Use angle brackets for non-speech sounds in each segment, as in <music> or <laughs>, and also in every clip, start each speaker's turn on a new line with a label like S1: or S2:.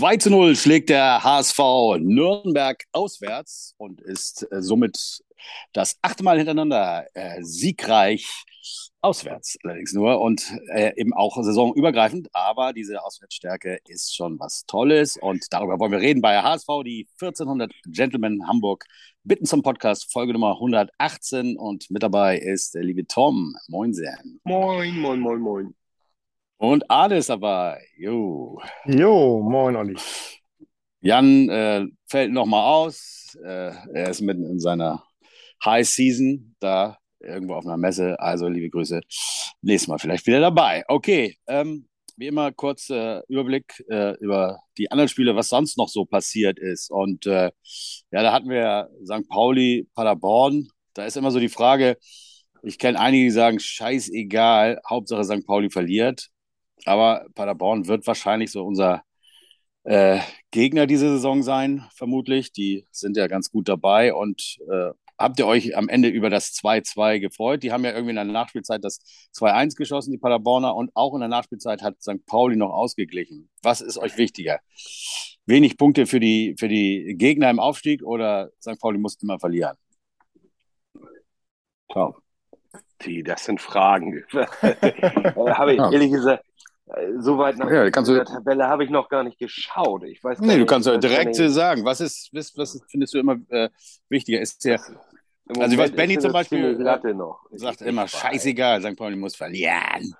S1: 2 zu 0 schlägt der HSV Nürnberg auswärts und ist äh, somit das achte Mal hintereinander äh, siegreich auswärts allerdings nur und äh, eben auch saisonübergreifend. Aber diese Auswärtsstärke ist schon was Tolles und darüber wollen wir reden bei HSV, die 1400 Gentlemen Hamburg bitten zum Podcast Folge Nummer 118 und mit dabei ist der liebe Tom. Moin, Sam.
S2: Moin, moin, moin, moin.
S1: Und Arne ist dabei. Jo.
S3: Jo, moin, Olli.
S1: Jan äh, fällt nochmal aus. Äh, er ist mitten in seiner High Season, da irgendwo auf einer Messe. Also liebe Grüße. Nächstes Mal vielleicht wieder dabei. Okay, ähm, wie immer kurz äh, Überblick äh, über die anderen Spiele, was sonst noch so passiert ist. Und äh, ja, da hatten wir St. Pauli, Paderborn. Da ist immer so die Frage, ich kenne einige, die sagen, scheißegal, Hauptsache St. Pauli verliert. Aber Paderborn wird wahrscheinlich so unser äh, Gegner diese Saison sein, vermutlich. Die sind ja ganz gut dabei. Und äh, habt ihr euch am Ende über das 2-2 gefreut? Die haben ja irgendwie in der Nachspielzeit das 2-1 geschossen, die Paderborner. Und auch in der Nachspielzeit hat St. Pauli noch ausgeglichen. Was ist euch wichtiger? Wenig Punkte für die, für die Gegner im Aufstieg oder St. Pauli muss immer verlieren?
S2: Ciao. Die, das sind Fragen. <laughs> habe ich ehrlich gesagt, so weit nach
S1: ja, kannst
S2: der Tabelle habe ich noch gar nicht geschaut. Ich weiß
S1: nee,
S2: nicht,
S1: du kannst ja direkt sagen, was ist, was, was findest du immer äh, wichtiger? Ist der,
S2: Im
S1: also ich weiß, Benny zum Beispiel.
S2: Ich-
S1: sagt
S2: ich
S1: immer,
S2: weiß.
S1: scheißegal, St. Pauli muss verlieren.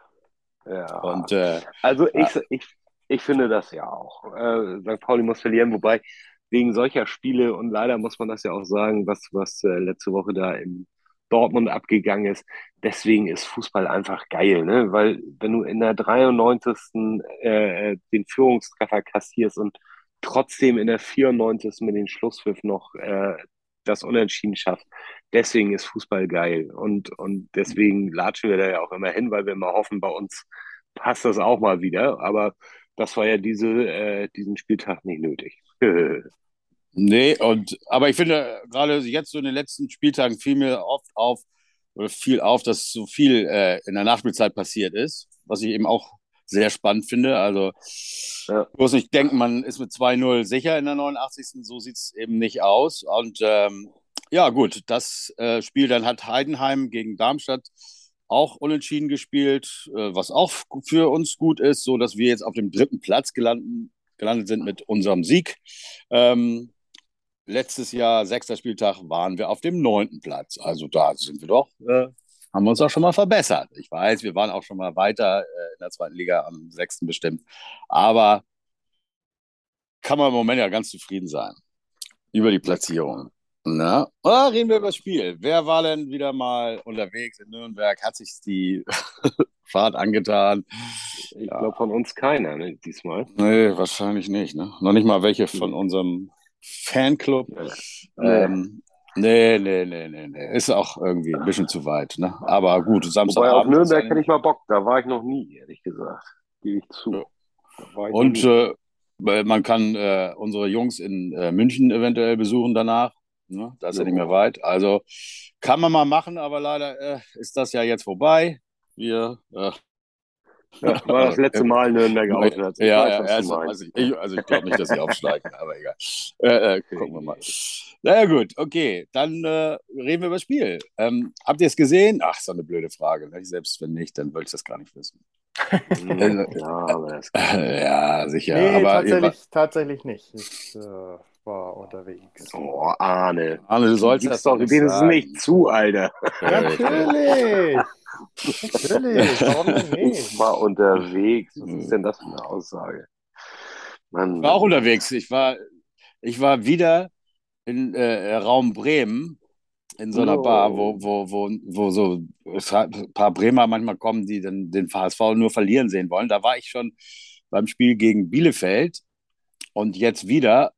S2: Ja.
S1: Und äh,
S2: Also
S1: Ja.
S2: ich, ich, ich finde das ja auch. Äh, St. Pauli muss verlieren, wobei wegen solcher Spiele und leider muss man das ja auch sagen, was, was äh, letzte Woche da in Dortmund abgegangen ist. Deswegen ist Fußball einfach geil, ne? Weil wenn du in der 93. Äh, den Führungstreffer kassierst und trotzdem in der 94. mit dem Schlusspfiff noch äh, das Unentschieden schaffst, deswegen ist Fußball geil. Und, und deswegen latschen wir da ja auch immer hin, weil wir immer hoffen, bei uns passt das auch mal wieder. Aber das war ja diese, äh, diesen Spieltag nicht nötig. <laughs>
S1: nee, und aber ich finde, gerade jetzt so in den letzten Spieltagen fiel mir oft auf, oder fiel auf, dass so viel äh, in der Nachspielzeit passiert ist, was ich eben auch sehr spannend finde. Also
S2: Ja.
S1: bloß nicht denken, man ist mit 2-0 sicher in der 89. So sieht es eben nicht aus. Und ähm, ja, gut, das äh, Spiel dann hat Heidenheim gegen Darmstadt auch unentschieden gespielt, äh, was auch für uns gut ist, so dass wir jetzt auf dem dritten Platz gelandet, gelandet sind mit unserem Sieg. Ähm, letztes Jahr, sechster Spieltag, waren wir auf dem neunten Platz. Also da sind wir doch, äh, haben wir uns auch schon mal verbessert. Ich weiß, wir waren auch schon mal weiter äh, in der zweiten Liga am sechsten bestimmt. Aber kann man im Moment ja ganz zufrieden sein über die Platzierung. Na, ah, reden wir über das Spiel. Wer war denn wieder mal unterwegs in Nürnberg? Hat sich die <laughs> Fahrt angetan?
S2: Ich
S1: Ja.
S2: glaube von uns keiner, ne, diesmal.
S1: Nee, wahrscheinlich nicht. Ne? Noch nicht mal welche von unserem Fanclub.
S2: Nee.
S1: Ähm, nee, nee, nee, nee, nee. Ist auch irgendwie ein bisschen zu weit. Ne? Aber gut,
S2: Wobei auf. Nürnberg hätte ich mal Bock, da war ich noch nie, ehrlich gesagt. Gebe ich zu.
S1: Ja.
S2: Da ich
S1: Und äh, man kann äh, unsere Jungs in äh, München eventuell besuchen danach. Ne? Das ist ja
S2: Ja.
S1: nicht mehr weit. Also kann man mal machen, aber leider äh, ist das ja jetzt vorbei. Wir.
S2: Ja, <laughs> war das letzte Mal Nürnberg auswärts. Ich
S1: ja,
S2: weiß,
S1: ja, also, also ich, also ich glaube nicht, dass sie aufsteigen, aber egal. Äh, äh, gucken wir mal. Naja, gut, okay. Dann äh, reden wir über das Spiel. Ähm, habt ihr es gesehen? Ach, so eine blöde Frage. Ne? Selbst wenn nicht, dann würde ich das gar nicht wissen.
S2: Hm, <laughs> ja, aber das <laughs>
S1: ja, sicher.
S3: nee,
S1: aber ihr
S3: tatsächlich, tatsächlich nicht. Ich äh, war unterwegs.
S2: Oh, Arne.
S1: Arne, du sollst das
S2: doch
S1: nicht
S2: wenigstens
S1: sagen.
S2: nicht zu, Alter.
S3: Natürlich! Natürlich! Warum denn <laughs>
S2: Ich
S3: nicht?
S2: war unterwegs. Was ist denn das für eine Aussage? Mann,
S1: Ich war auch unterwegs. Ich war, ich war wieder in äh, Raum Bremen in so einer
S2: Oh.
S1: Bar, wo, wo, wo, wo so ein paar Bremer manchmal kommen, die dann den HSV nur verlieren sehen wollen. Da war ich schon beim Spiel gegen Bielefeld und jetzt wieder.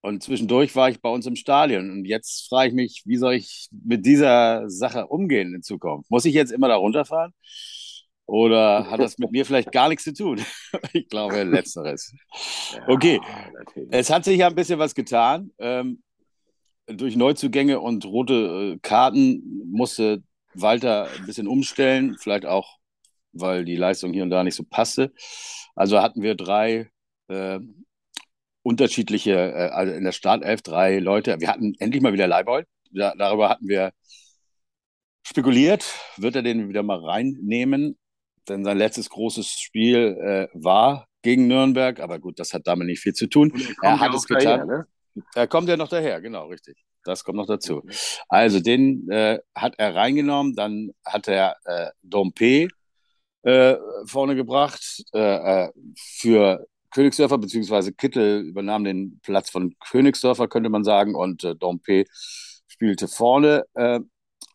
S1: Und zwischendurch war ich bei uns im Stadion. Und jetzt frage ich mich, wie soll ich mit dieser Sache umgehen in Zukunft? Muss ich jetzt immer da runterfahren? Oder hat das mit mir vielleicht gar nichts zu tun? <laughs> Ich glaube, letzteres. Okay. Es hat sich ja ein bisschen was getan. Ähm, durch Neuzugänge und rote äh, Karten musste Walter ein bisschen umstellen, vielleicht auch, weil die Leistung hier und da nicht so passte. Also hatten wir drei äh, unterschiedliche, äh, also in der Startelf drei Leute. Wir hatten endlich mal wieder Leibold. Da, darüber hatten wir spekuliert. Wird er den wieder mal reinnehmen? Denn sein letztes großes Spiel äh, war gegen Nürnberg, aber gut, das hat damit nicht viel zu tun. Er, hat es getan. Daher, ne? Er kommt ja noch daher, genau, richtig. Das kommt noch dazu. Also den äh, hat er reingenommen, dann hat er äh, Dompe äh, vorne gebracht äh, äh, für Königsdörfer, beziehungsweise Kittel übernahm den Platz von Königsdörfer, könnte man sagen, und äh, Dompe spielte vorne äh,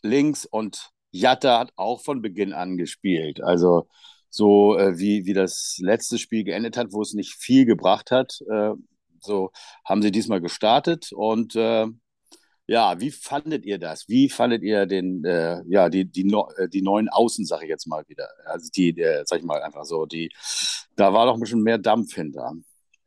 S1: links und Jatta hat auch von Beginn an gespielt. Also so äh, wie, wie das letzte Spiel geendet hat, wo es nicht viel gebracht hat, äh, so haben sie diesmal gestartet und äh, ja, wie fandet ihr das? Wie fandet ihr den, äh, ja, die, die, äh, die neuen Außen, sag ich jetzt mal wieder? Also die, äh, sag ich mal einfach so, die, da war doch ein bisschen mehr Dampf hinter.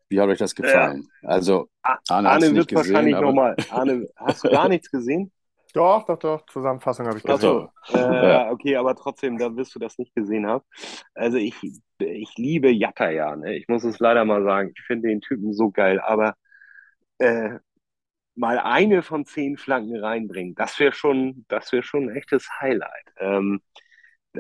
S1: Wie hat euch das gefallen? Ja. Also,
S2: Arne, Arne wird gesehen, wahrscheinlich nochmal. Arne, hast du gar nichts gesehen?
S3: Doch, doch, doch. Zusammenfassung habe ich
S2: gesehen. Also, äh, okay, aber trotzdem, da wirst du das nicht gesehen haben. Also ich, ich liebe Jatta ja. Ne? Ich muss es leider mal sagen. Ich finde den Typen so geil. Aber äh, mal eine von zehn Flanken reinbringen, das wäre schon, das wäre schon ein echtes Highlight. Ähm,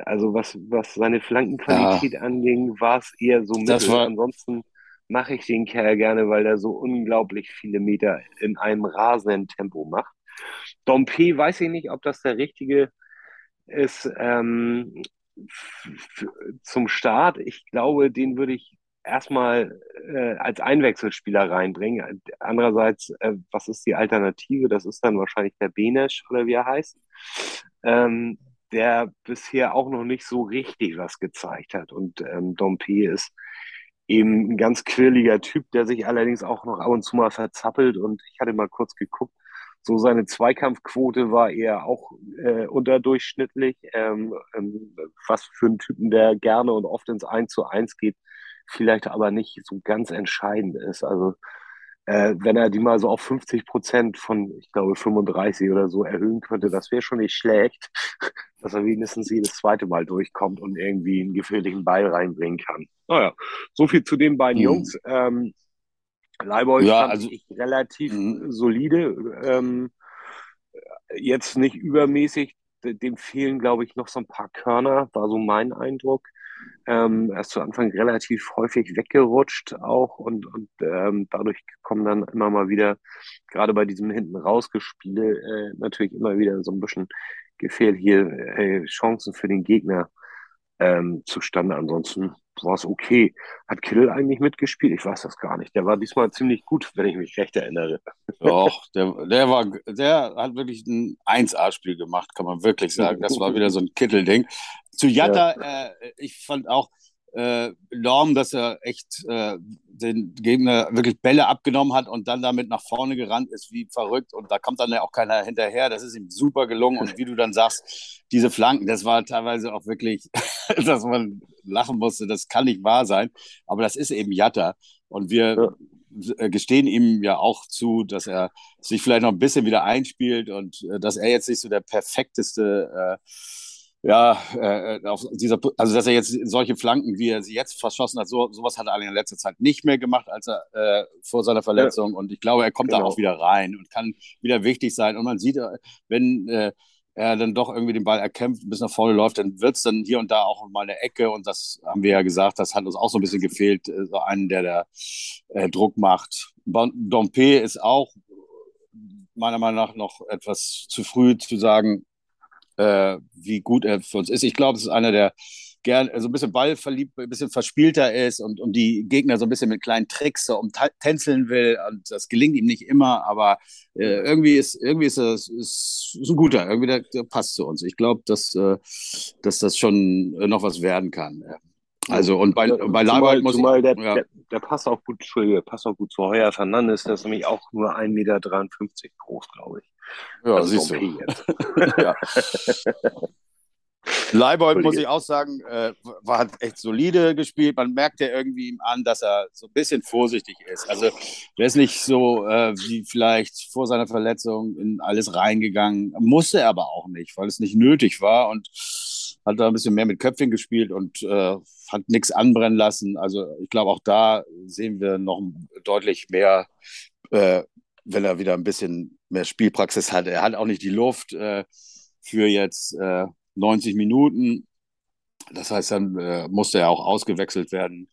S2: also was, was seine Flankenqualität ja. anging, war es eher so mittel. War... Ansonsten mache ich den Kerl gerne, weil er so unglaublich viele Meter in einem rasenden Tempo macht. Dompe weiß ich nicht, ob das der richtige ist ähm, zum Start. Ich glaube, den würde ich erstmal äh, als Einwechselspieler reinbringen. Andererseits, äh, was ist die Alternative? Das ist dann wahrscheinlich der Benesch oder wie er heißt, ähm, der bisher auch noch nicht so richtig was gezeigt hat. Und ähm, Dompe ist eben ein ganz quirliger Typ, der sich allerdings auch noch ab und zu mal verzappelt. Und ich hatte mal kurz geguckt, so seine Zweikampfquote war eher auch äh, unterdurchschnittlich. Ähm, ähm, was für einen Typen, der gerne und oft ins 1 zu 1 geht, vielleicht aber nicht so ganz entscheidend ist. Also äh, wenn er die mal so auf 50 Prozent von, ich glaube, 35 oder so erhöhen könnte, das wäre schon nicht schlecht, <laughs> dass er wenigstens jedes zweite Mal durchkommt und irgendwie einen gefährlichen Ball reinbringen kann. Naja, so viel zu den beiden mhm. Jungs. Ähm, Leibold ja, fand also, ich relativ mh. solide. Ähm, jetzt nicht übermäßig. Dem fehlen, glaube ich, noch so ein paar Körner, war so mein Eindruck. Ähm, er ist zu Anfang relativ häufig weggerutscht auch und, und ähm, dadurch kommen dann immer mal wieder, gerade bei diesem hinten rausgespiele, äh, natürlich immer wieder so ein bisschen gefährliche äh, Chancen für den Gegner ähm, zustande. Ansonsten war es okay. Hat Kill eigentlich mitgespielt? Ich weiß das gar nicht. Der war diesmal ziemlich gut, wenn ich mich recht erinnere.
S1: Doch, <laughs> der, der war, der hat wirklich ein 1A-Spiel gemacht, kann man wirklich sagen. Das war wieder so ein Kittelding. Zu Jatta, ja. äh, ich fand auch äh, enorm, dass er echt äh, den Gegner wirklich Bälle abgenommen hat und dann damit nach vorne gerannt ist wie verrückt. Und da kommt dann ja auch keiner hinterher. Das ist ihm super gelungen. Und wie du dann sagst, diese Flanken, das war teilweise auch wirklich, <laughs> dass man lachen musste. Das kann nicht wahr sein. Aber das ist eben Jatta. Und wir ja. gestehen ihm ja auch zu, dass er sich vielleicht noch ein bisschen wieder einspielt und äh, dass er jetzt nicht so der perfekteste äh, ja, äh, auf dieser, also dass er jetzt solche Flanken, wie er sie jetzt verschossen hat, so, sowas hat er in letzter Zeit nicht mehr gemacht, als er äh, vor seiner Verletzung. Ja. Und ich glaube, er kommt genau. da auch wieder rein und kann wieder wichtig sein. Und man sieht, äh, wenn äh, er dann doch irgendwie den Ball erkämpft, bis nach vorne läuft, dann wird es dann hier und da auch mal eine Ecke. Und das haben wir ja gesagt, das hat uns auch so ein bisschen gefehlt, äh, so einen, der da äh, Druck macht. Dompe ist auch meiner Meinung nach noch etwas zu früh zu sagen, äh, wie gut er für uns ist. Ich glaube, es ist einer, der gern so ein bisschen ballverliebt, ein bisschen verspielter ist und, und die Gegner so ein bisschen mit kleinen Tricks so umtänzeln will. Und das gelingt ihm nicht immer, aber äh, irgendwie ist irgendwie ist er ist, ist ein guter, irgendwie der, der passt zu uns. Ich glaube, dass, äh, dass das schon noch was werden kann. Also und bei, bei Leibold muss
S2: zumal ich, der, ja. der, der, passt auch gut, Entschuldige, passt auch gut zu Heuer Fernandes, der ist nämlich auch nur 1,53 Meter groß, glaube ich.
S1: Ja, also siehst du. <laughs> ja. Leibold, muss ich auch sagen, äh, war, hat echt solide gespielt. Man merkt ja irgendwie ihm an, dass er so ein bisschen vorsichtig ist. Also, der ist nicht so äh, wie vielleicht vor seiner Verletzung in alles reingegangen. Musste er aber auch nicht, weil es nicht nötig war. Und hat da ein bisschen mehr mit Köpfchen gespielt und äh, hat nichts anbrennen lassen. Also ich glaube, auch da sehen wir noch deutlich mehr, äh, wenn er wieder ein bisschen mehr Spielpraxis hat. Er hat auch nicht die Luft äh, für jetzt 90 äh, Minuten. Das heißt, dann äh, musste er auch ausgewechselt werden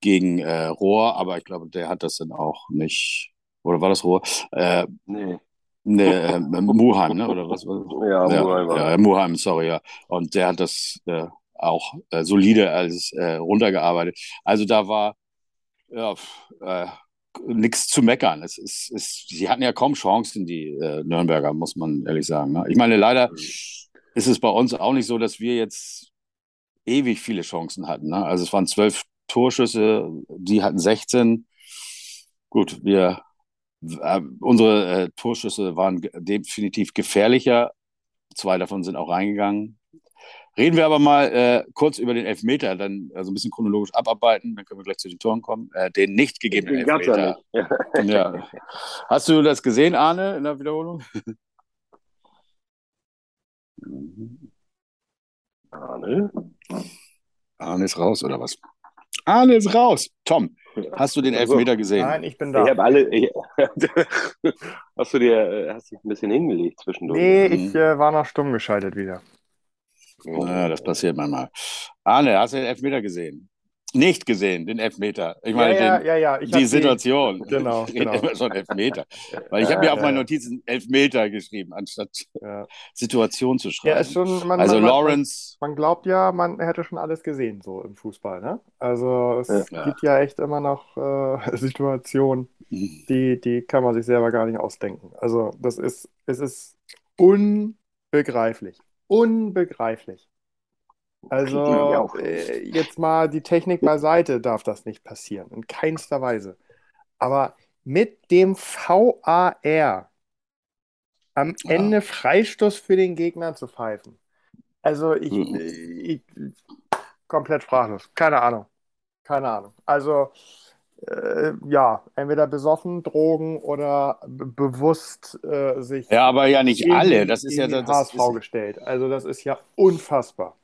S1: gegen äh, Rohr, aber ich glaube, der hat das dann auch nicht. Oder war das Rohr? Nee. Nee, äh, Muheim, ne? Oder was?
S2: Ja, ja Muheim.
S1: Ja, Muheim, sorry, ja. Und der hat das äh, auch äh, solide als äh, runtergearbeitet. Also da war ja, äh, nichts zu meckern. Es ist, es, sie hatten ja kaum Chancen, die äh, Nürnberger, muss man ehrlich sagen. Ne? Ich meine, leider mhm. ist es bei uns auch nicht so, dass wir jetzt ewig viele Chancen hatten. Ne? Also es waren zwölf Torschüsse, die hatten 16. Gut, wir unsere äh, Torschüsse waren definitiv gefährlicher. Zwei davon sind auch reingegangen. Reden wir aber mal äh, kurz über den Elfmeter, dann also ein bisschen chronologisch abarbeiten, dann können wir gleich zu den Toren kommen. Äh, den nicht gegebenen den Elfmeter. Ja, <laughs> ja. Hast du das gesehen, Arne, in der Wiederholung? <laughs>
S2: Arne?
S1: Arne ist raus, oder was? Arne ist raus. Tom, hast du den also, Elfmeter gesehen?
S3: Nein, ich bin da.
S2: Ich habe alle. Ich, <laughs> hast du dir hast dich ein bisschen hingelegt zwischendurch?
S3: Nee, ich äh, war noch stumm geschaltet wieder.
S1: Ja, das passiert manchmal. Arne, hast du den Elfmeter gesehen? Nicht gesehen, den Elfmeter. Ich meine,
S3: ja,
S1: den,
S3: ja, ja,
S1: die Situation.
S3: Die, <laughs> genau,
S1: ich
S3: genau.
S1: immer schon Elfmeter. <laughs> Weil ich habe mir auf meine Notizen Elfmeter geschrieben, anstatt <laughs> Situation zu schreiben.
S3: Ja, schon, man,
S1: also
S3: man,
S1: Lawrence.
S3: Man, glaubt ja, man hätte schon alles gesehen, so im Fußball. Ne? Also es gibt ja echt immer noch äh, Situationen, mhm. die, die kann man sich selber gar nicht ausdenken. Also das ist, es ist unbegreiflich. Unbegreiflich. Also äh, jetzt mal die Technik beiseite darf das nicht passieren, in keinster Weise. Aber mit dem VAR am ja. Ende Freistoß für den Gegner zu pfeifen. Also ich, mhm. ich komplett sprachlos. Keine Ahnung. Keine Ahnung. Also äh, ja, entweder besoffen, Drogen oder bewusst äh, sich.
S1: Ja, aber ja nicht alle. Das ist ja das.
S3: HSV ist... gestellt. Also das ist ja unfassbar.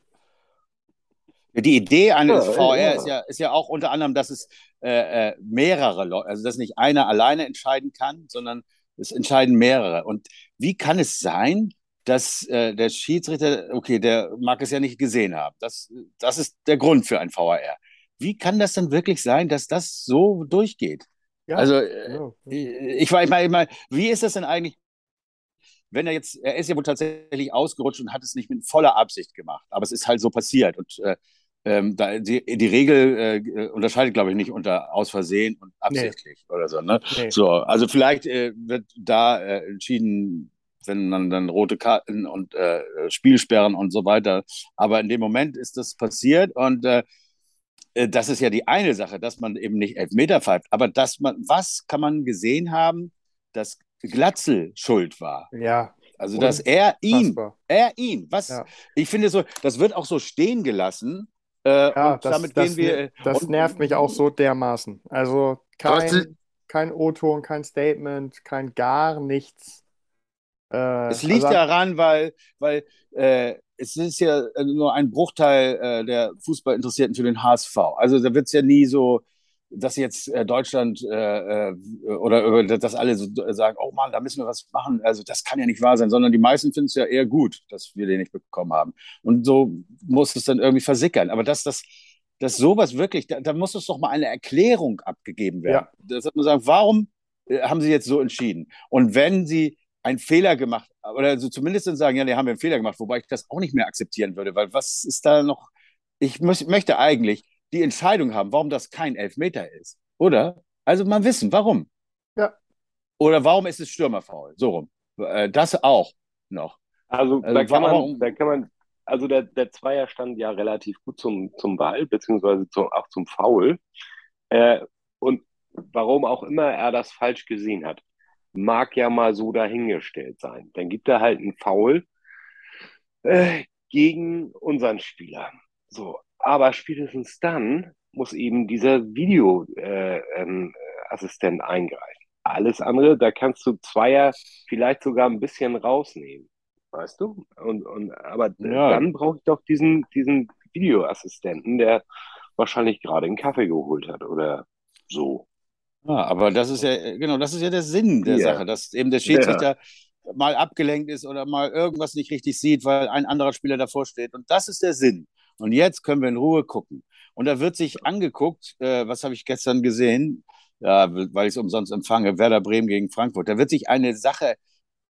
S1: Die Idee eines ja, VR ja. Ist, ja, ist ja auch unter anderem, dass es äh, äh, mehrere Leute, also dass nicht einer alleine entscheiden kann, sondern es entscheiden mehrere. Und wie kann es sein, dass äh, der Schiedsrichter, okay, der mag es ja nicht gesehen haben. Das, das ist der Grund für ein VAR. Wie kann das dann wirklich sein, dass das so durchgeht? Ja, also, äh, ich war immer, immer, wie ist das denn eigentlich, wenn er jetzt, er ist ja wohl tatsächlich ausgerutscht und hat es nicht mit voller Absicht gemacht, aber es ist halt so passiert und äh, ähm, da, die, die Regel äh, unterscheidet, glaube ich, nicht unter aus Versehen und absichtlich nee. oder so. Ne? Nee. So, also vielleicht äh, wird da äh, entschieden, wenn man dann rote Karten und äh, Spielsperren und so weiter. Aber in dem Moment ist das passiert und äh, äh, das ist ja die eine Sache, dass man eben nicht Elfmeter pfeift. Aber dass man, was kann man gesehen haben, dass Glatzel schuld war?
S3: Ja.
S1: Also, dass er ihn, er ihn, was, ja. ich finde so, das wird auch so stehen gelassen,
S3: äh, ja, das, damit das, gehen wir. Das und, nervt mich auch so dermaßen. Also kein, kein O-Ton, kein Statement, kein gar nichts.
S1: Äh, es liegt also, daran, weil, weil äh, es ist ja nur ein Bruchteil äh, der Fußballinteressierten für den HSV. Also da wird es ja nie so dass jetzt äh, Deutschland äh, äh oder dass alle so sagen, oh Mann, da müssen wir was machen. Also das kann ja nicht wahr sein, sondern die meisten finden es ja eher gut, dass wir den nicht bekommen haben. Und so muss es dann irgendwie versickern. Aber dass das dass sowas wirklich, da, da muss es doch mal eine Erklärung abgegeben werden. Ja. Das hat man sagen, warum äh, haben Sie jetzt so entschieden? Und wenn Sie einen Fehler gemacht oder also zumindest dann sagen, ja, nee, haben wir einen Fehler gemacht, wobei ich das auch nicht mehr akzeptieren würde, weil was ist da noch? Ich muss, möchte eigentlich, die Entscheidung haben, warum das kein Elfmeter ist. Oder? Also mal wissen, warum.
S3: Ja.
S1: Oder warum ist es Stürmerfaul? So rum. Äh, das auch noch.
S2: Also, also da, kann man, da kann man, also der, der Zweier stand ja relativ gut zum, zum Ball, beziehungsweise zum, auch zum Foul. Äh, und warum auch immer er das falsch gesehen hat, mag ja mal so dahingestellt sein. Dann gibt er halt einen Foul äh, gegen unseren Spieler. So, aber spätestens dann muss eben dieser Videoassistent äh, ähm, eingreifen. Alles andere, da kannst du Zweier vielleicht sogar ein bisschen rausnehmen. weißt du? Und, und aber ja. dann brauche ich doch diesen, diesen Videoassistenten, der wahrscheinlich gerade einen Kaffee geholt hat oder so.
S1: Ja, aber das ist ja, genau, das ist ja der Sinn der ja. Sache, dass eben der Schiedsrichter ja. mal abgelenkt ist oder mal irgendwas nicht richtig sieht, weil ein anderer Spieler davor steht. Und das ist der Sinn. Und jetzt können wir in Ruhe gucken. Und da wird sich angeguckt, äh, was habe ich gestern gesehen, ja, weil ich es umsonst empfange, Werder Bremen gegen Frankfurt. Da wird sich eine Sache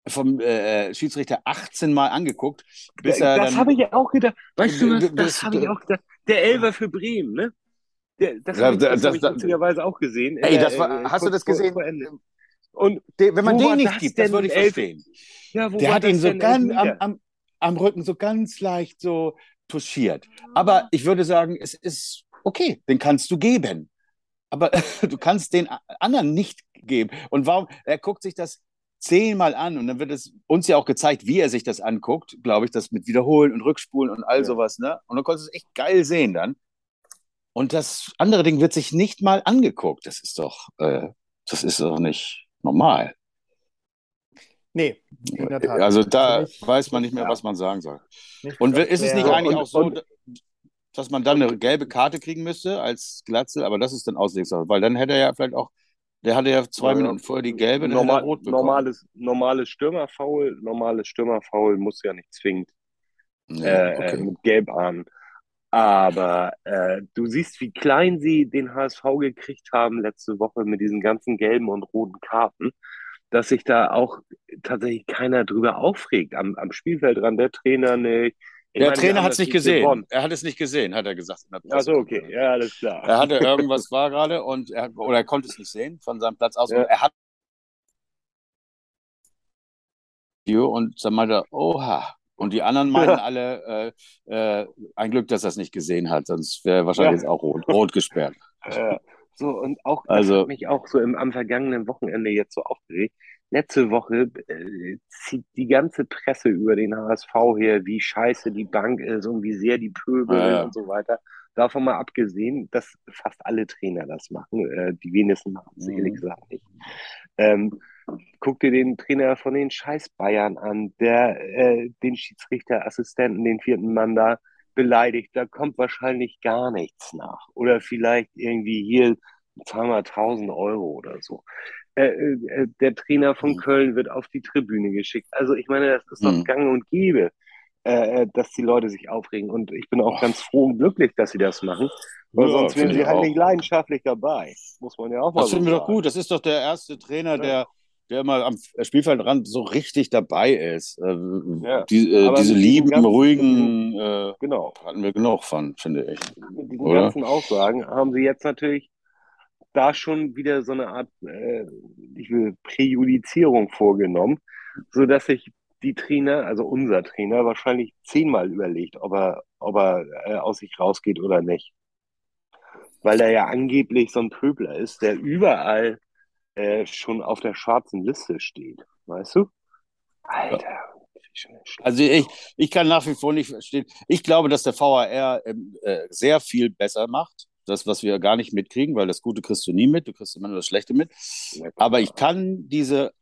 S1: vom äh, Schiedsrichter 18 Mal angeguckt,
S2: bis er Das habe ich ja auch gedacht. Weißt du was, das habe ich auch gedacht. Der Elfer für Bremen, ne? Der, das habe ich, das, das, das, ich auch gesehen.
S1: Ey, das war, äh, hast du das gesehen? Und de, wenn man den nicht gibt, das würde ich verstehen. Ja, der hat ihn so ganz am, am, am Rücken so ganz leicht so touchiert. Aber ich würde sagen, es ist okay, den kannst du geben. Aber <laughs> du kannst den anderen nicht geben. Und warum? Er guckt sich das zehnmal an und dann wird es uns ja auch gezeigt, wie er sich das anguckt, glaube ich, das mit Wiederholen und Rückspulen und all ja. sowas, ne? Und dann konntest du es echt geil sehen dann. Und das andere Ding wird sich nicht mal angeguckt. Das ist doch, äh, das ist doch nicht normal.
S3: Nee, in
S1: der Tat. Also da nicht, weiß man nicht mehr, was man sagen soll. Und ist es nicht eigentlich auch so, dass man dann eine gelbe Karte kriegen müsste als Glatzel, aber das ist dann Auslegungssache, weil dann hätte er ja vielleicht auch der hatte ja zwei ja, Minuten vorher die gelbe,
S2: dann normal, rot bekommen. Normales, normales Stürmerfoul, normales Stürmerfoul muss ja nicht zwingend ja, äh, okay. mit Gelb an. Aber äh, du siehst, wie klein sie den HSV gekriegt haben letzte Woche mit diesen ganzen gelben und roten Karten, dass sich da auch tatsächlich keiner drüber aufregt. Am, am Spielfeldrand der Trainer nicht,
S1: ich der meine, Trainer hat es nicht gesehen. Gewonnen. Er hat es nicht gesehen, hat er gesagt.
S2: Achso, okay. Ja, alles klar.
S1: Er hatte irgendwas war gerade und er, oder er konnte es nicht sehen von seinem Platz aus. Ja. Und er hat und dann meinte er, oha. Und die anderen meinen ja. <laughs> alle, äh, äh, ein Glück, dass er es nicht gesehen hat, sonst wäre er wahrscheinlich ja. jetzt auch rot, rot gesperrt.
S2: Ja. So, und auch, also, hat mich auch so im, am vergangenen Wochenende jetzt so aufgeregt letzte Woche äh, zieht die ganze Presse über den HSV her, wie scheiße die Bank ist und wie sehr die Pöbel ja, und so weiter. Davon mal abgesehen, dass fast alle Trainer das machen. Äh, die wenigsten machen es mhm. ehrlich gesagt nicht. Ähm, guck dir den Trainer von den Scheiß Bayern an, der äh, den Schiedsrichterassistenten, den vierten Mann da beleidigt. Da kommt wahrscheinlich gar nichts nach. Oder vielleicht irgendwie hier zweimal 1000 Euro oder so. Äh, äh, der Trainer von mhm. Köln wird auf die Tribüne geschickt. Also ich meine, das ist doch mhm. gang und gäbe, äh, äh, dass die Leute sich aufregen. Und ich bin auch ganz froh und glücklich, dass sie das machen. Weil ja, sonst wären sie halt nicht leidenschaftlich dabei. Muss man ja auch mal
S1: Das finden wir doch gut. Das ist doch der erste Trainer, ja. der der mal am Spielfeldrand so richtig dabei ist. Äh, ja, die, äh, diese lieben, ganzen, ruhigen, äh, genau. hatten wir genug von, finde ich.
S2: Mit diesen Oder? ganzen Aussagen haben sie jetzt natürlich da schon wieder so eine Art äh, ich will, Präjudizierung vorgenommen, sodass sich die Trainer, also unser Trainer, wahrscheinlich zehnmal überlegt, ob er, ob er äh, aus sich rausgeht oder nicht. Weil er ja angeblich so ein Pöbler ist, der überall äh, schon auf der schwarzen Liste steht. Weißt du?
S1: Alter. Also ich, ich kann nach wie vor nicht verstehen. Ich glaube, dass der VAR äh, sehr viel besser macht das, was wir gar nicht mitkriegen, weil das Gute kriegst du nie mit, du kriegst immer nur das Schlechte mit. Aber ich kann diese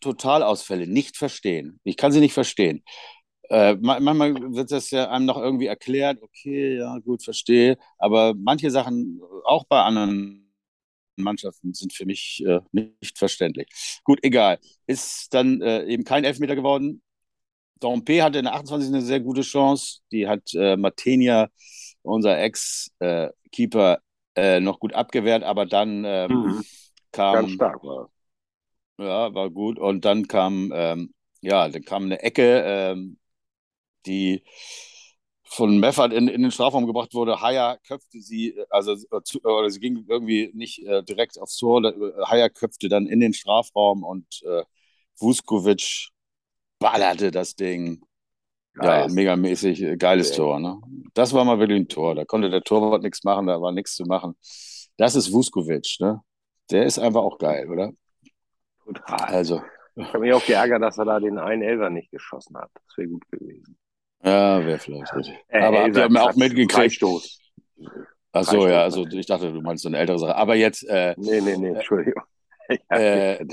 S1: Totalausfälle nicht verstehen. Ich kann sie nicht verstehen. Äh, manchmal wird das ja einem noch irgendwie erklärt, okay, ja, gut, verstehe. Aber manche Sachen, auch bei anderen Mannschaften, sind für mich äh, nicht verständlich. Gut, egal. Ist dann äh, eben kein Elfmeter geworden. Dompe hatte in der 28. eine sehr gute Chance. Die hat äh, Matenia unser Ex-Keeper äh, noch gut abgewehrt, aber dann ähm, mhm. kam.
S2: Ganz stark.
S1: Ja, war gut. Und dann kam, ähm, ja, dann kam eine Ecke, ähm, die von Meffert in, in den Strafraum gebracht wurde. Haya köpfte sie, also äh, zu, oder sie ging irgendwie nicht äh, direkt aufs Tor. Haya köpfte dann in den Strafraum und äh, Vuskovic ballerte das Ding ja, megamäßig äh, geiles ja. Tor. Ne? Das war mal wirklich ein Tor. Da konnte der Torwart nichts machen, da war nichts zu machen. Das ist Vuskovic, ne? Der ist einfach auch geil, oder?
S2: Total. Also. Ich habe mich auch geärgert, dass er da den einen Elfer nicht geschossen hat. Das wäre gut gewesen.
S1: Ja, wäre vielleicht. Äh, Aber habt ihr auch mitgekriegt? Stoß. Ach so, ja, also ich dachte, du meinst so eine ältere Sache. Aber jetzt. Äh,
S2: nee, nee, nee, Entschuldigung. <laughs>
S1: Äh,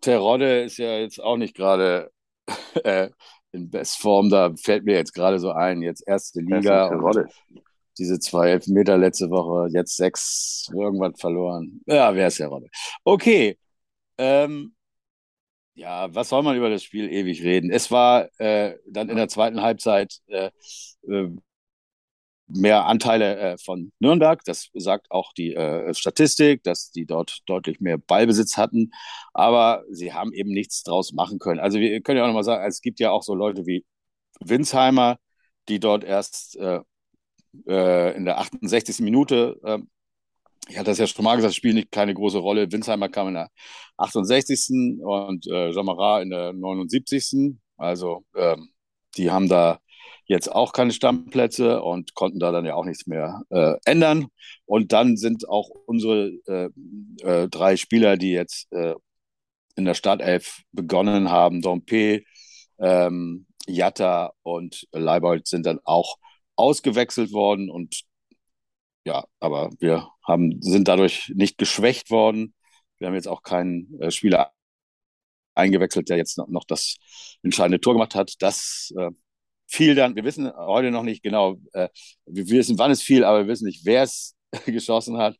S1: Terodde ist ja jetzt auch nicht gerade <laughs> äh, in Bestform. Da fällt mir jetzt gerade so ein, jetzt erste Liga. Und diese zwei Elfmeter letzte Woche, jetzt sechs, irgendwann verloren. Ja, wer ist ja Rolle? Okay. Ähm, ja, was soll man über das Spiel ewig reden? Es war äh, dann in der zweiten Halbzeit äh, äh, mehr Anteile äh, von Nürnberg. Das sagt auch die äh, Statistik, dass die dort deutlich mehr Ballbesitz hatten. Aber sie haben eben nichts draus machen können. Also wir können ja auch nochmal sagen, es gibt ja auch so Leute wie Winsheimer, die dort erst äh, in der 68. Minute, äh, ich hatte das ja schon mal gesagt, spielen nicht keine große Rolle. Winsheimer kam in der 68. und äh, Jamara in der 79. Also ähm, die haben da jetzt auch keine Stammplätze und konnten da dann ja auch nichts mehr äh, ändern. Und dann sind auch unsere äh, äh, drei Spieler, die jetzt äh, in der Startelf begonnen haben, Dompe, ähm, Jatta und Leibold sind dann auch ausgewechselt worden und ja, aber wir haben, sind dadurch nicht geschwächt worden. Wir haben jetzt auch keinen äh, Spieler eingewechselt, der jetzt noch, noch das entscheidende Tor gemacht hat. Das äh, fiel dann, wir wissen heute noch nicht genau, äh, wir wissen, wann es fiel, aber wir wissen nicht, wer es <laughs> geschossen hat.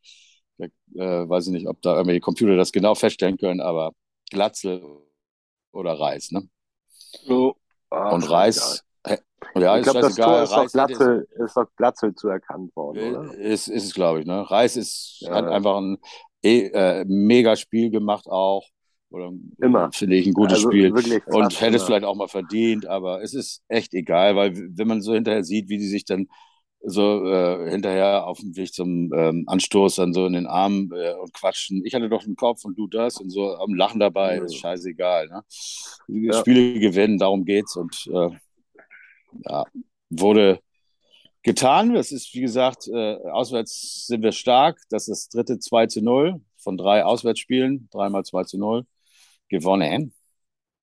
S1: Ich äh, weiß ich nicht, ob da irgendwelche Computer das genau feststellen können, aber Glatzel oder Reis, ne?
S2: So.
S1: Ah, Und Reis,
S2: ja, ich glaube, das Tor ist auf, Glatzel, ist, ist auf Glatzel zu erkannt worden, oder?
S1: Ist, ist es, glaube ich. Ne? Reis ist, ja, hat einfach ein eh, äh, mega Spiel gemacht auch. Oder
S2: immer.
S1: Finde ich ein gutes also Spiel. Und hätte es vielleicht auch mal verdient, aber es ist echt egal, weil wenn man so hinterher sieht, wie die sich dann so äh, hinterher auf dem Weg zum ähm, Anstoß dann so in den Armen äh, und quatschen. Ich hatte doch einen Kopf und du das und so am Lachen dabei, mhm. ist scheißegal. Ne? Ja. Spiele gewinnen, darum geht's und äh, ja, wurde getan. Das ist, wie gesagt, äh, auswärts sind wir stark. Das ist das dritte 2 zu 0 von drei Auswärtsspielen, dreimal 2 zu 0 gewonnen.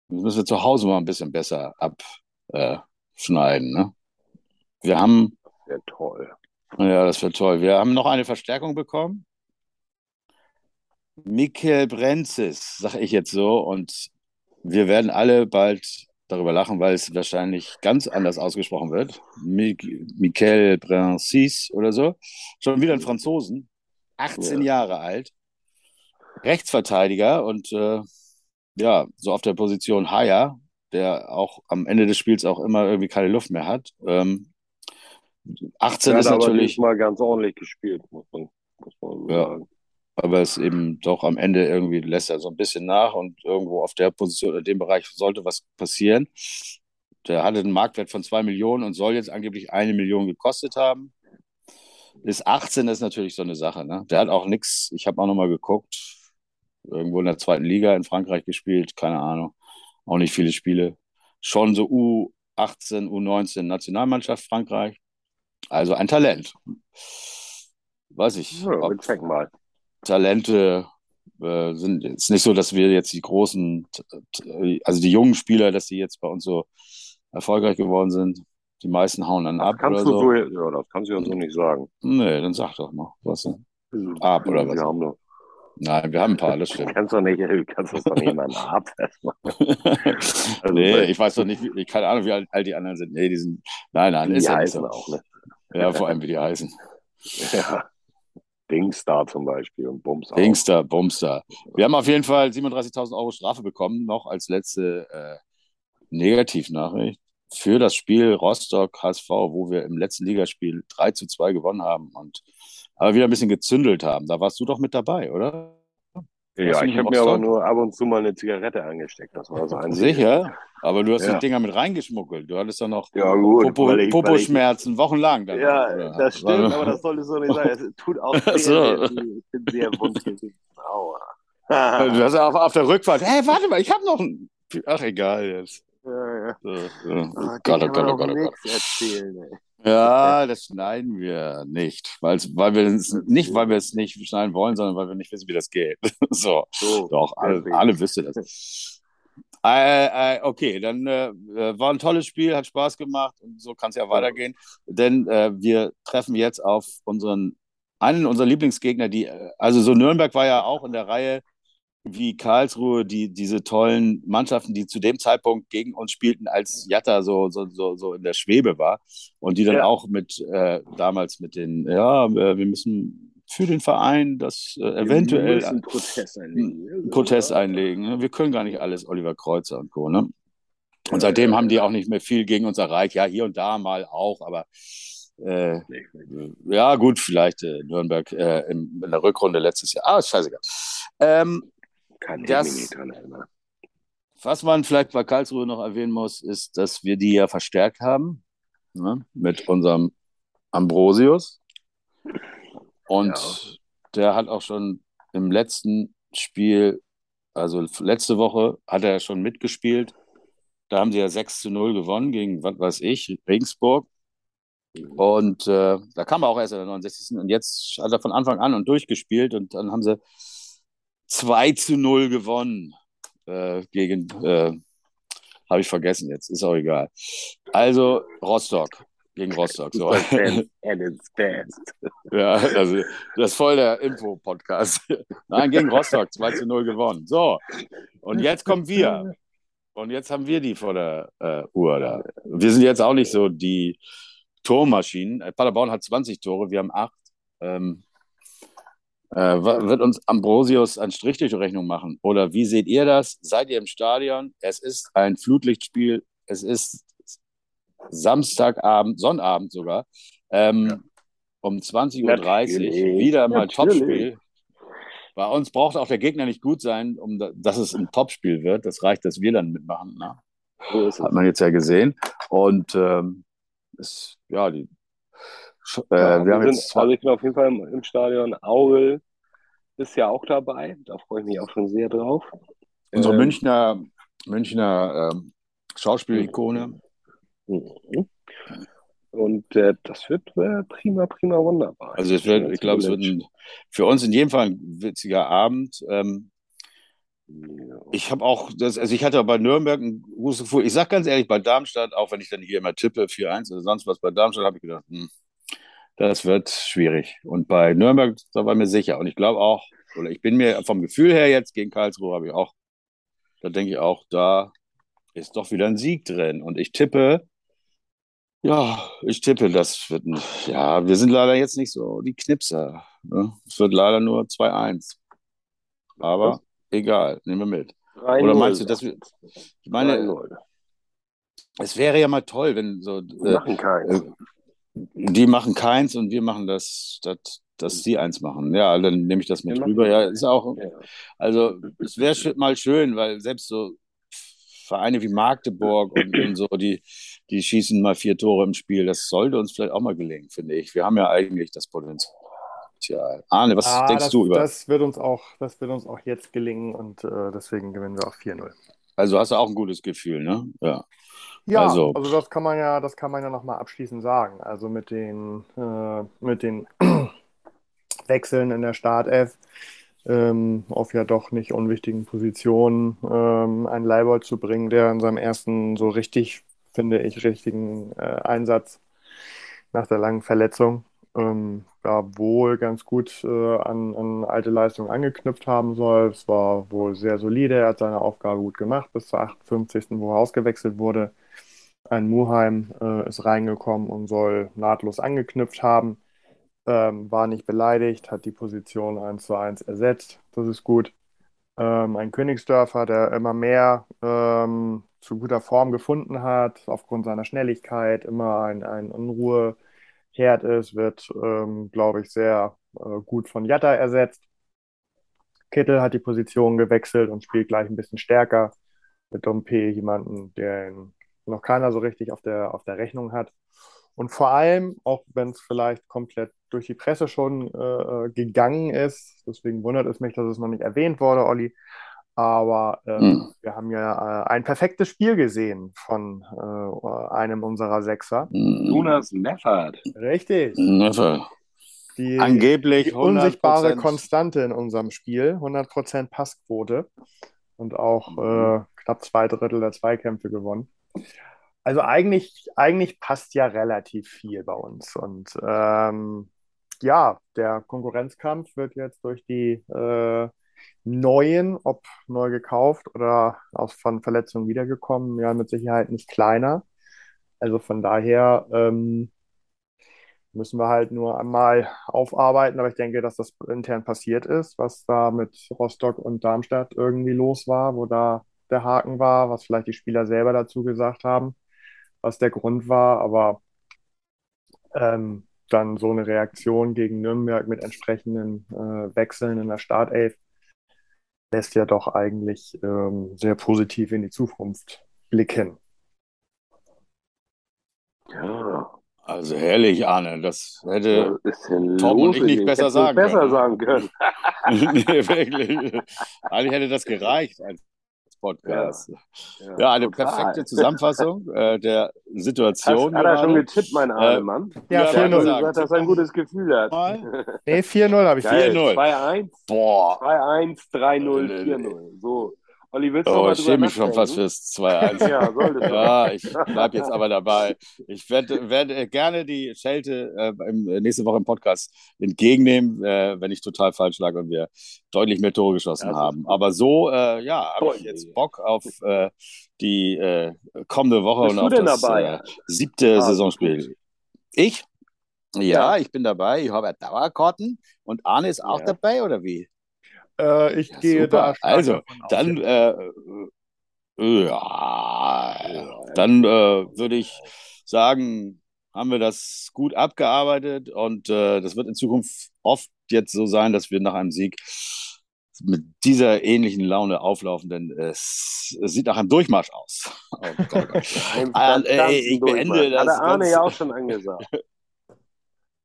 S1: Das müssen wir zu Hause mal ein bisschen besser abschneiden. Ne? Wir haben.
S2: Das wäre toll.
S1: Ja, das wäre toll. Wir haben noch eine Verstärkung bekommen. Mikel Brenzis, sage ich jetzt so, und wir werden alle bald darüber lachen, weil es wahrscheinlich ganz anders ausgesprochen wird. Michael Brencis oder so. Schon wieder ein Franzosen, 18 ja. Jahre alt, Rechtsverteidiger und äh, ja, so auf der Position Haya, der auch am Ende des Spiels auch immer irgendwie keine Luft mehr hat. Ähm, 18 ja, ist natürlich.
S2: mal ganz ordentlich gespielt, muss man, muss man
S1: ja. sagen aber es eben doch am Ende irgendwie lässt er so ein bisschen nach und irgendwo auf der Position, in dem Bereich sollte was passieren. Der hatte einen Marktwert von zwei Millionen und soll jetzt angeblich eine Million gekostet haben. Ist 18 ist natürlich so eine Sache. Ne? Der hat auch nichts, ich habe auch nochmal geguckt, irgendwo in der zweiten Liga in Frankreich gespielt, keine Ahnung, auch nicht viele Spiele. Schon so U18, U19 Nationalmannschaft Frankreich. Also ein Talent. Weiß ich.
S2: Ja, wir checken mal.
S1: Talente äh, sind es nicht so, dass wir jetzt die großen, also die jungen Spieler, dass die jetzt bei uns so erfolgreich geworden sind. Die meisten hauen dann das ab
S2: kannst
S1: oder
S2: du so. Ja, das kannst du ja so nicht sagen.
S1: Nee, dann sag doch mal, was denn? Ab oder was?
S2: Wir haben doch.
S1: Nein, wir haben ein paar, <laughs> das stimmt.
S2: Du kannst doch nicht, du kannst doch nicht mal ab <laughs>
S1: also, nee, ich weiß doch nicht, wie, keine Ahnung, wie alt, alt, die anderen sind. Nee, die sind, nein, nein,
S2: die
S1: ist
S2: heißen ja auch, ne?
S1: Ja, vor allem, wie die heißen. <laughs>
S2: Ja. Dingstar zum Beispiel und Bumstar.
S1: Dingstar, Bumstar. Wir haben auf jeden Fall 37.000 Euro Strafe bekommen, noch als letzte äh, Negativnachricht für das Spiel Rostock HSV, wo wir im letzten Ligaspiel 3 zu 2 gewonnen haben und aber wieder ein bisschen gezündelt haben. Da warst du doch mit dabei, oder?
S2: Ja, ich habe mir aber nur ab und zu mal eine Zigarette angesteckt. Das war so ein
S1: Sicher? Aber du hast ja. die Dinger mit reingeschmuggelt. Du hattest doch noch
S2: ja, gut,
S1: Popo, ich, Popo-Schmerzen ich, wochenlang.
S2: Dann, ja, oder? das stimmt, aber das solltest du nicht sagen. Es <laughs> tut auch sehr, so. ich bin sehr wund Aua. <laughs>
S1: du hast auf, auf der Rückfahrt, hey, warte mal, ich habe noch ein... Ach, egal jetzt. Ja, ja. So, so. Oh,
S2: Gott, oh Gott, oh Gott, oh Gott. Erzählen, ey.
S1: Ja, <laughs> das schneiden wir nicht, weil, weil wir es nicht, weil wir es nicht schneiden wollen, sondern weil wir nicht wissen, wie das geht. <laughs> so, so doch, alle, alle wissen das. Äh, äh, okay, dann äh, äh, war ein tolles Spiel, hat Spaß gemacht und so kann es ja weitergehen. Denn äh, wir treffen jetzt auf unseren einen unserer Lieblingsgegner, die, äh, also so Nürnberg war ja auch in der Reihe wie Karlsruhe, die, diese tollen Mannschaften, die zu dem Zeitpunkt gegen uns spielten, als Jatta so, so, so, so in der Schwebe war und die dann ja. auch mit äh, damals mit den, ja, äh, wir müssen für den Verein das äh, eventuell
S2: einen Protest einlegen.
S1: Protest einlegen. Ne? Wir können gar nicht alles Oliver Kreuzer und Co. Ne? Und seitdem haben die auch nicht mehr viel gegen uns erreicht. Ja, hier und da mal auch, aber äh, ja, gut, vielleicht äh, Nürnberg äh, in, in, der Rückrunde letztes Jahr. Ah, ist scheißegal. Ähm,
S2: Kann ich das, mich nicht dran erinnern.
S1: Was man vielleicht bei Karlsruhe noch erwähnen muss, ist, dass wir die ja verstärkt haben ne, mit unserem Ambrosius. Und ja. der hat auch schon im letzten Spiel, also letzte Woche, hat er schon mitgespielt. Da haben sie ja 6 zu 0 gewonnen gegen, was weiß ich, Regensburg. Und äh, da kam er auch erst in der 69. Und jetzt hat er von Anfang an und durchgespielt und dann haben sie 2 zu 0 gewonnen äh, gegen, äh, habe ich vergessen jetzt, ist auch egal. Also Rostock gegen Rostock. So.
S2: And <laughs> it's best.
S1: Ja, also das ist voll der Info-Podcast. Nein, gegen Rostock, 2 zu 0 gewonnen. So, und jetzt kommen wir. Und jetzt haben wir die vor der äh, Uhr da. Wir sind jetzt auch nicht so die Tormaschinen. Paderborn hat 20 Tore, wir haben 8. Ähm, äh, wird uns Ambrosius ein Strich durch die Rechnung machen? Oder wie seht ihr das? Seid ihr im Stadion? Es ist ein Flutlichtspiel. Es ist Samstagabend, Sonnabend sogar. Ähm, ja. Um 20.30 Uhr wieder mal Topspiel. Bei uns braucht auch der Gegner nicht gut sein, um da, dass es ein Topspiel wird. Das reicht, dass wir dann mitmachen. Ne? So Hat man jetzt ja gesehen. Und ähm, ist, ja, die,
S2: äh, ja, wir, haben sind, jetzt also ich bin auf jeden Fall im, im Stadion. Aurel ist ja auch dabei. Da freue ich mich auch schon sehr drauf.
S1: Unsere ähm, Münchner, Münchner ähm, Schauspielikone.
S2: Mhm. Und äh, das wird äh, prima, prima, wunderbar.
S1: Also es wird, ich glaube, es wird ein, für uns in jedem Fall ein witziger Abend. Ähm, ich habe auch, das, also ich hatte bei Nürnberg ein gutes Gefühl. Ich sage ganz ehrlich, bei Darmstadt, auch wenn ich dann hier immer tippe, 4-1 oder sonst was, bei Darmstadt habe ich gedacht, hm, das wird schwierig. Und bei Nürnberg, da war mir sicher. Und ich glaube auch, oder ich bin mir vom Gefühl her jetzt gegen Karlsruhe, habe ich auch, da denke ich auch, da ist doch wieder ein Sieg drin. Und ich tippe, ja, ich tippe, das wird ein, ja, wir sind leider jetzt nicht so die Knipser. Ne? Es wird leider nur 2-1. Aber egal, nehmen wir mit. Oder meinst du, dass wir, ich meine, es wäre ja mal toll, wenn so,
S2: die machen keins. Äh,
S1: die machen keins und wir machen das, das dass sie eins machen. Ja, dann nehme ich das mit rüber. Ja, ist auch, also es wäre mal schön, weil selbst so Vereine wie Magdeburg und, und, so, die, die schießen mal vier Tore im Spiel. Das sollte uns vielleicht auch mal gelingen, finde ich. Wir haben ja eigentlich das Potenzial. Arne, was ah, denkst
S3: das,
S1: du über?
S3: Das wird uns auch, das wird uns auch jetzt gelingen und äh, deswegen gewinnen wir auch 4-0.
S1: Also hast du auch ein gutes Gefühl, ne? Ja.
S3: Ja, also, also das kann man ja, das kann man ja nochmal abschließend sagen. Also mit den, äh, mit den <clears throat> Wechseln in der Startelf ähm, auf ja doch nicht unwichtigen Positionen ähm, einen Leibold zu bringen, der in seinem ersten so richtig, finde ich, richtigen äh, Einsatz nach der langen Verletzung ähm, ja, wohl ganz gut äh, an, an, alte Leistungen angeknüpft haben soll. Es war wohl sehr solide, er hat seine Aufgabe gut gemacht bis zur 58., wo er ausgewechselt wurde. Ein Muheim äh, ist reingekommen und soll nahtlos angeknüpft haben ähm, war nicht beleidigt, hat die Position 1 zu 1 ersetzt. Das ist gut. Ähm, ein Königsdörfer, der immer mehr ähm, zu guter Form gefunden hat, aufgrund seiner Schnelligkeit, immer ein, ein Unruheherd ist, wird, ähm, glaube ich, sehr äh, gut von Jatta ersetzt. Kittel hat die Position gewechselt und spielt gleich ein bisschen stärker mit Dompe, jemanden, der noch keiner so richtig auf der, auf der Rechnung hat. Und vor allem, auch wenn es vielleicht komplett durch die Presse schon äh, äh, gegangen ist, deswegen wundert es mich, dass es noch nicht erwähnt wurde, Olli, aber äh, hm. wir haben ja äh, ein perfektes Spiel gesehen von äh, einem unserer Sechser.
S2: Hm. Jonas Meffert.
S3: Richtig.
S1: Meffert. Die, Angeblich
S3: die unsichtbare Konstante in unserem Spiel, 100% Passquote und auch äh, knapp zwei Drittel der Zweikämpfe gewonnen. Also eigentlich, eigentlich passt ja relativ viel bei uns. Und ähm, ja, der Konkurrenzkampf wird jetzt durch die äh, neuen, ob neu gekauft oder aus von Verletzungen wiedergekommen, ja mit Sicherheit nicht kleiner. Also von daher ähm, müssen wir halt nur einmal aufarbeiten, aber ich denke, dass das intern passiert ist, was da mit Rostock und Darmstadt irgendwie los war, wo da der Haken war, was vielleicht die Spieler selber dazu gesagt haben, was der Grund war, aber ähm, dann so eine Reaktion gegen Nürnberg mit entsprechenden äh, Wechseln in der Startelf lässt ja doch eigentlich ähm, sehr positiv in die Zukunft blicken.
S1: Ja, also herrlich, Arne. Das hätte Tom und ich nicht besser sagen
S2: besser können. sagen können. <laughs>
S1: nee, wirklich. Eigentlich hätte das gereicht als Podcast. Ja, ja, ja eine total. perfekte Zusammenfassung <laughs> äh, der Situation.
S2: Hast, hat er schon getippt, mein armer äh, Mann?
S3: Ja, ja 4-0.
S2: gesagt, dass er ein gutes Gefühl hat. <laughs>
S3: nee, 4-0 habe ich.
S2: 4-0. 2-1. Boah. 2-1, 3-0, 4-0. So.
S1: Olli, willst du oh, ich schäme mich schon fast fürs 2-1. ja, Ja, ich bleibe jetzt aber dabei. Ich werde, werde gerne die Schelte äh, im, äh, nächste Woche im Podcast entgegennehmen, äh, wenn ich total falsch lag und wir deutlich mehr Tore geschossen ja, haben. Aber so, äh, ja, habe ich jetzt Bock auf äh, die äh, kommende Woche
S2: Bist
S1: und auf das
S2: dabei?
S1: siebte ah, Saisonspiel. Ich? Ja, ja, ich bin dabei. Ich habe Dauerkarten. Und Arne ist auch dabei, oder wie?
S3: Äh, ich ja, gehe super.
S1: da. Also, dann, äh, äh, ja, dann äh, würde ich sagen, haben wir das gut abgearbeitet und äh, das wird in Zukunft oft jetzt so sein, dass wir nach einem Sieg mit dieser ähnlichen Laune auflaufen, denn es, es sieht nach einem Durchmarsch aus. <laughs> Oh Gott.
S2: äh, ich beende das. Hat der Arne ja auch schon angesagt. <laughs>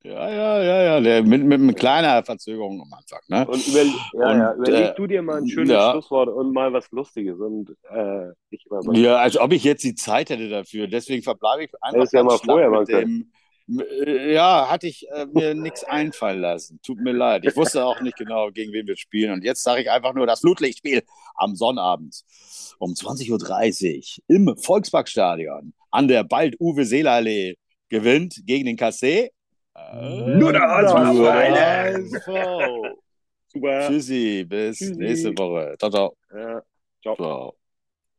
S1: Ja, ja, ja, ja, mit, mit, mit kleiner Verzögerung am Anfang. Ne?
S2: Und, über, ja, und ja, überleg äh, du dir mal ein schönes ja. Schlusswort und mal was Lustiges. Und, äh,
S1: ich mal ja, als ob ich jetzt die Zeit hätte dafür. Deswegen verbleibe ich einfach
S2: das ja mal vorher mit dem.
S1: Äh, ja, hatte ich äh, mir nichts einfallen lassen. Tut mir leid. Ich wusste auch nicht genau, gegen wen wir spielen. Und jetzt sage ich einfach nur das Flutlichtspiel am Sonnabend um 20.30 Uhr im Volksparkstadion an der bald Uwe Seelallee gewinnt gegen den
S2: HSV.
S1: Nur der HSV. Super. Tschüssi, bis Tschüssi. nächste Woche. Ciao, ciao. Ja, ciao. ciao.